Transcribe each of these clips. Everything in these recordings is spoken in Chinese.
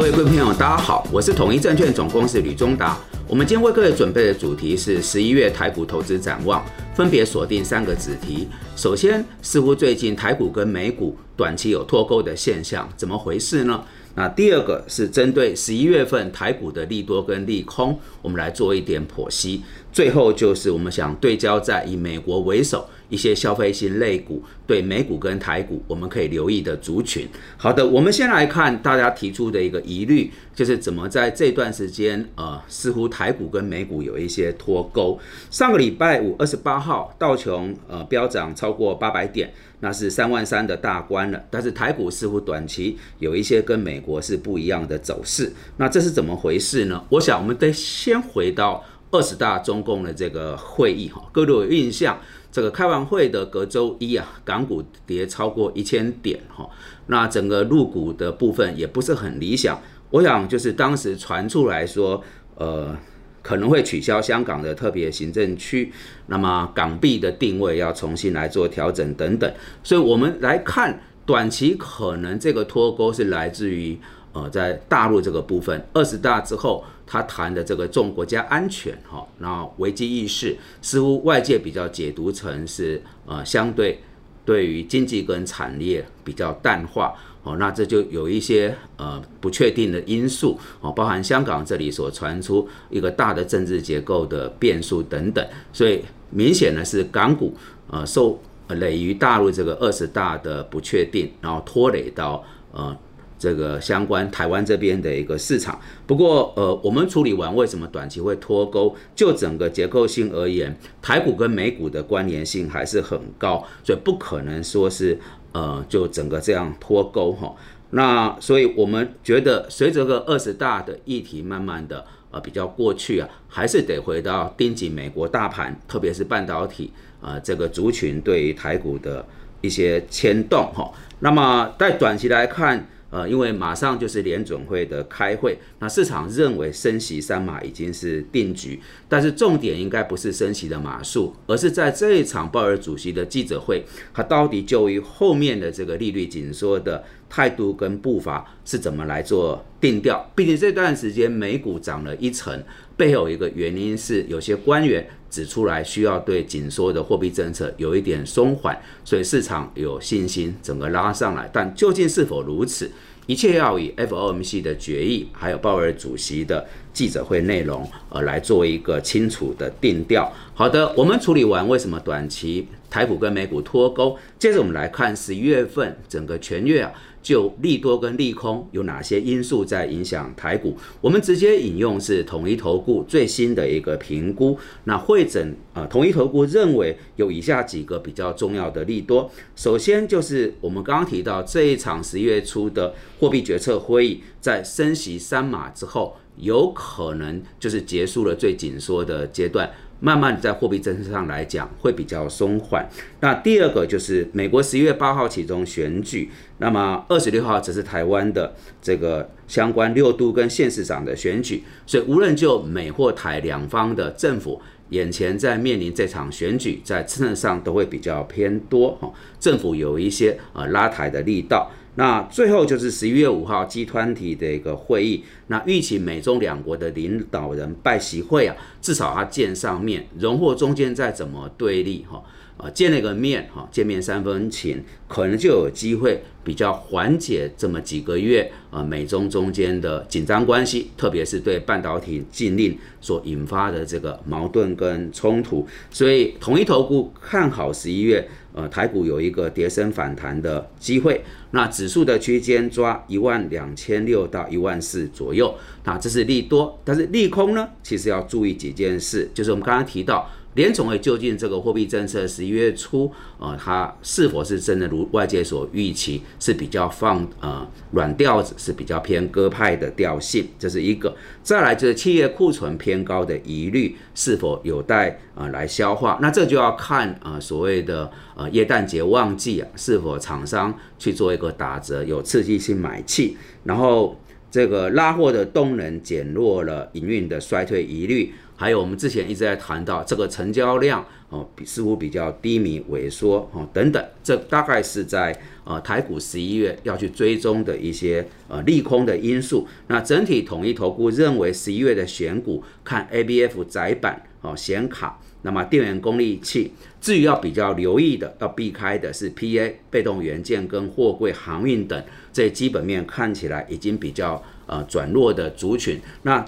各位贵朋友，大家好，我是统一证券总公司吕中达。我们今天为各位准备的主题是十一月台股投资展望，分别锁定三个子题。首先，似乎最近台股跟美股短期有脱钩的现象，怎么回事呢？那第二个是针对十一月份台股的利多跟利空，我们来做一点剖析。最后就是我们想对焦在以美国为首一些消费性类股，对美股跟台股我们可以留意的族群。好的，我们先来看大家提出的一个疑虑，就是怎么在这段时间，呃，似乎台股跟美股有一些脱钩。上个礼拜五二十八号，道琼呃飙涨超过八百点，那是三万三的大关了。但是台股似乎短期有一些跟美国是不一样的走势，那这是怎么回事呢？我想我们得先回到。二十大中共的这个会议哈，各位有印象，这个开完会的隔周一啊，港股跌超过一千点哈，那整个入股的部分也不是很理想。我想就是当时传出来说，呃，可能会取消香港的特别行政区，那么港币的定位要重新来做调整等等，所以我们来看短期可能这个脱钩是来自于。呃，在大陆这个部分，二十大之后，他谈的这个重国家安全，哈，然后危机意识，似乎外界比较解读成是呃，相对对于经济跟产业比较淡化，哦，那这就有一些呃不确定的因素，哦，包含香港这里所传出一个大的政治结构的变数等等，所以明显的是港股呃受累于大陆这个二十大的不确定，然后拖累到呃。这个相关台湾这边的一个市场，不过呃，我们处理完为什么短期会脱钩？就整个结构性而言，台股跟美股的关联性还是很高，所以不可能说是呃就整个这样脱钩哈。那所以我们觉得，随着个二十大的议题慢慢的呃比较过去啊，还是得回到盯紧美国大盘，特别是半导体啊这个族群对于台股的一些牵动哈。那么在短期来看。呃，因为马上就是联准会的开会，那市场认为升息三码已经是定局，但是重点应该不是升息的码数，而是在这一场鲍尔主席的记者会，他到底就于后面的这个利率紧缩的态度跟步伐是怎么来做定调？毕竟这段时间美股涨了一成，背后一个原因是有些官员。指出来需要对紧缩的货币政策有一点松缓，所以市场有信心整个拉上来。但究竟是否如此，一切要以 FOMC 的决议，还有鲍威尔主席的记者会内容，呃，来做一个清楚的定调。好的，我们处理完为什么短期台股跟美股脱钩，接着我们来看十一月份整个全月啊。就利多跟利空有哪些因素在影响台股？我们直接引用是统一投顾最新的一个评估。那会诊啊，统一投顾认为有以下几个比较重要的利多。首先就是我们刚刚提到这一场十一月初的货币决策会议，在升息三码之后，有可能就是结束了最紧缩的阶段。慢慢的在货币政策上来讲会比较松缓。那第二个就是美国十一月八号启动选举，那么二十六号则是台湾的这个相关六都跟县市长的选举。所以无论就美或台两方的政府，眼前在面临这场选举，在政策上都会比较偏多哈。政府有一些呃拉台的力道。那最后就是十一月五号集团体的一个会议，那预期美中两国的领导人拜席会啊，至少他见上面，荣获中间再怎么对立哈。啊，见了个面哈，见面三分情，可能就有机会比较缓解这么几个月啊美中中间的紧张关系，特别是对半导体禁令所引发的这个矛盾跟冲突。所以统一投顾看好十一月，呃，台股有一个跌升反弹的机会。那指数的区间抓一万两千六到一万四左右，那这是利多。但是利空呢，其实要注意几件事，就是我们刚刚提到。联总会究竟这个货币政策十一月初，呃，它是否是真的如外界所预期，是比较放呃软调子，是比较偏鸽派的调性，这是一个。再来就是企业库存偏高的疑虑是否有待啊来消化，那这就要看啊所谓的呃耶诞节旺季啊，是否厂商去做一个打折，有刺激性买气，然后。这个拉货的动能减弱了营运的衰退疑虑，还有我们之前一直在谈到这个成交量哦，似乎比较低迷萎缩哦等等，这大概是在呃台股十一月要去追踪的一些呃利空的因素。那整体统一投顾认为十一月的选股看 A B F 窄板哦显卡。那么电源功率器，至于要比较留意的、要避开的是 PA 被动元件跟货柜航运等这基本面看起来已经比较呃转弱的族群。那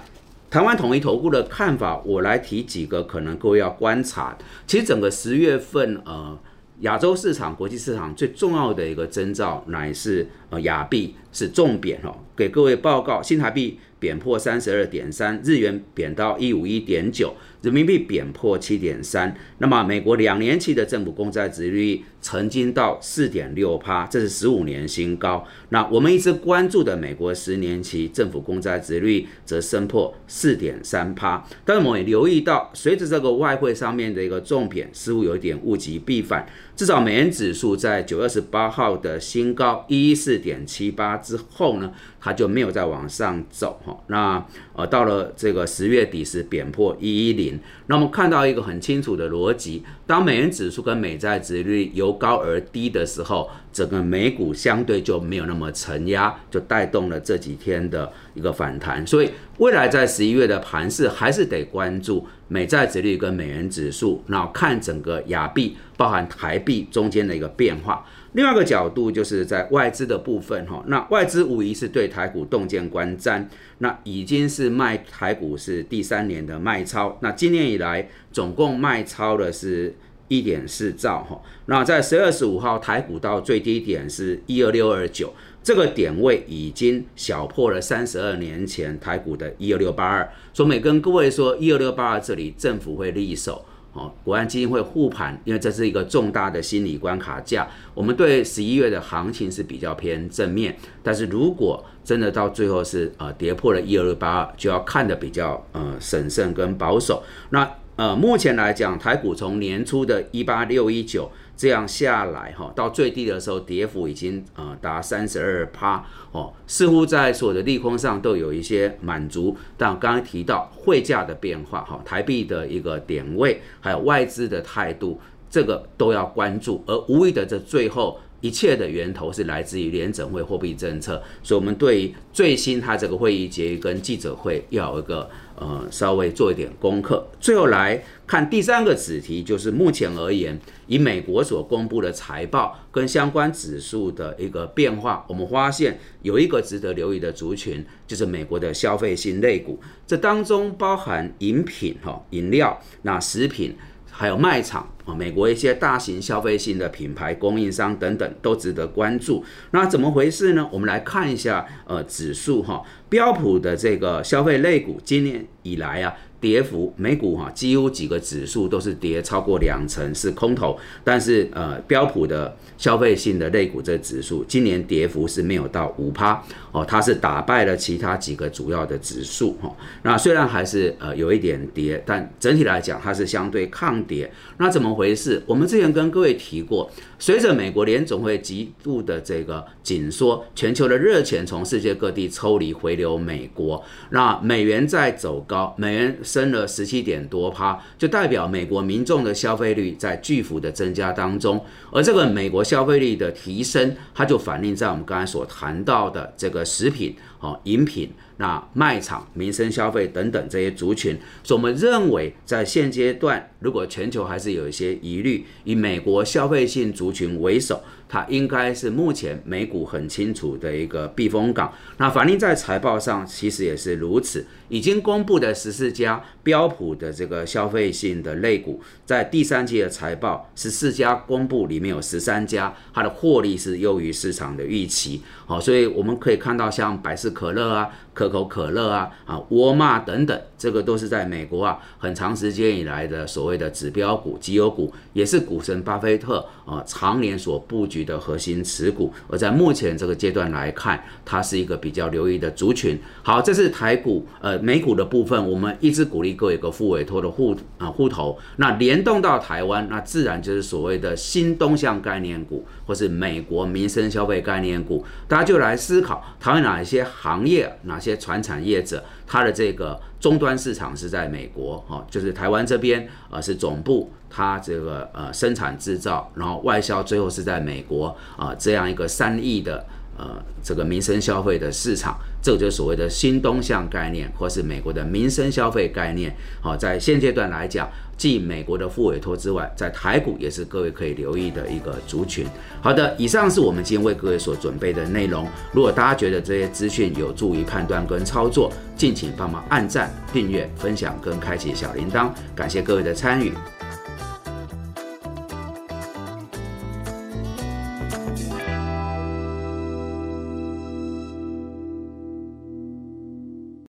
台湾统一投顾的看法，我来提几个可能各位要观察。其实整个十月份呃亚洲市场、国际市场最重要的一个征兆，乃是呃亚币是重贬哦。给各位报告，新台币贬破三十二点三，日元贬到一五一点九。人民币贬破七点三，那么美国两年期的政府公债殖率曾经到四点六趴，这是十五年新高。那我们一直关注的美国十年期政府公债殖率则升破四点三趴。但是我们也留意到，随着这个外汇上面的一个重贬，似乎有一点物极必反。至少美元指数在九月十八号的新高一一四点七八之后呢，它就没有再往上走哈。那呃到了这个十月底时贬破一一零。那我们看到一个很清楚的逻辑：当美元指数跟美债值率由高而低的时候，整个美股相对就没有那么承压，就带动了这几天的一个反弹。所以未来在十一月的盘势，还是得关注美债值率跟美元指数，然后看整个亚币，包含台币中间的一个变化。另外一个角度就是在外资的部分哈，那外资无疑是对台股洞见观瞻，那已经是卖台股是第三年的卖超，那今年以来总共卖超的是一点四兆哈，那在十二十五号台股到最低点是一二六二九，这个点位已经小破了三十二年前台股的一二六八二，所以每跟各位说一二六八二这里政府会立守。哦，国安基金会护盘，因为这是一个重大的心理关卡价。我们对十一月的行情是比较偏正面，但是如果真的到最后是呃跌破了一二六八二，就要看的比较呃审慎跟保守。那呃目前来讲，台股从年初的一八六一九。这样下来哈，到最低的时候，跌幅已经呃达三十二趴哦，似乎在所有的利空上都有一些满足。但刚刚提到汇价的变化哈，台币的一个点位，还有外资的态度，这个都要关注。而无疑的，这最后一切的源头是来自于联整会货币政策，所以我们对于最新它这个会议结跟记者会要有一个。呃，稍微做一点功课，最后来看第三个子题，就是目前而言，以美国所公布的财报跟相关指数的一个变化，我们发现有一个值得留意的族群，就是美国的消费性类股，这当中包含饮品、哈饮料、那食品。还有卖场啊，美国一些大型消费性的品牌供应商等等都值得关注。那怎么回事呢？我们来看一下，呃，指数哈，标普的这个消费类股今年以来啊。跌幅，美股哈几乎几个指数都是跌超过两成，是空头。但是呃，标普的消费性的类股这指数今年跌幅是没有到五趴哦，它是打败了其他几个主要的指数哈。那虽然还是呃有一点跌，但整体来讲它是相对抗跌。那怎么回事？我们之前跟各位提过，随着美国联总会极度的这个紧缩，全球的热钱从世界各地抽离回流美国，那美元在走高，美元。升了十七点多趴，就代表美国民众的消费率在巨幅的增加当中，而这个美国消费率的提升，它就反映在我们刚才所谈到的这个食品、哦饮品、那卖场、民生消费等等这些族群。所以我们认为，在现阶段，如果全球还是有一些疑虑，以美国消费性族群为首。它应该是目前美股很清楚的一个避风港。那反映在财报上，其实也是如此。已经公布的十四家标普的这个消费性的类股，在第三季的财报，十四家公布里面有十三家，它的获利是优于市场的预期。好，所以我们可以看到，像百事可乐啊。可口可乐啊啊沃尔玛等等，这个都是在美国啊很长时间以来的所谓的指标股、绩优股，也是股神巴菲特啊常年所布局的核心持股。而在目前这个阶段来看，它是一个比较留意的族群。好，这是台股呃美股的部分，我们一直鼓励各位一个副委托的户啊户头，那联动到台湾，那自然就是所谓的新东向概念股，或是美国民生消费概念股，大家就来思考台湾哪一些行业、哪些传产业者，它的这个终端市场是在美国哈，就是台湾这边呃是总部，它这个呃生产制造，然后外销最后是在美国啊这样一个三亿的。呃，这个民生消费的市场，这就是所谓的新东向概念，或是美国的民生消费概念。好，在现阶段来讲，继美国的副委托之外，在台股也是各位可以留意的一个族群。好的，以上是我们今天为各位所准备的内容。如果大家觉得这些资讯有助于判断跟操作，敬请帮忙按赞、订阅、分享跟开启小铃铛。感谢各位的参与。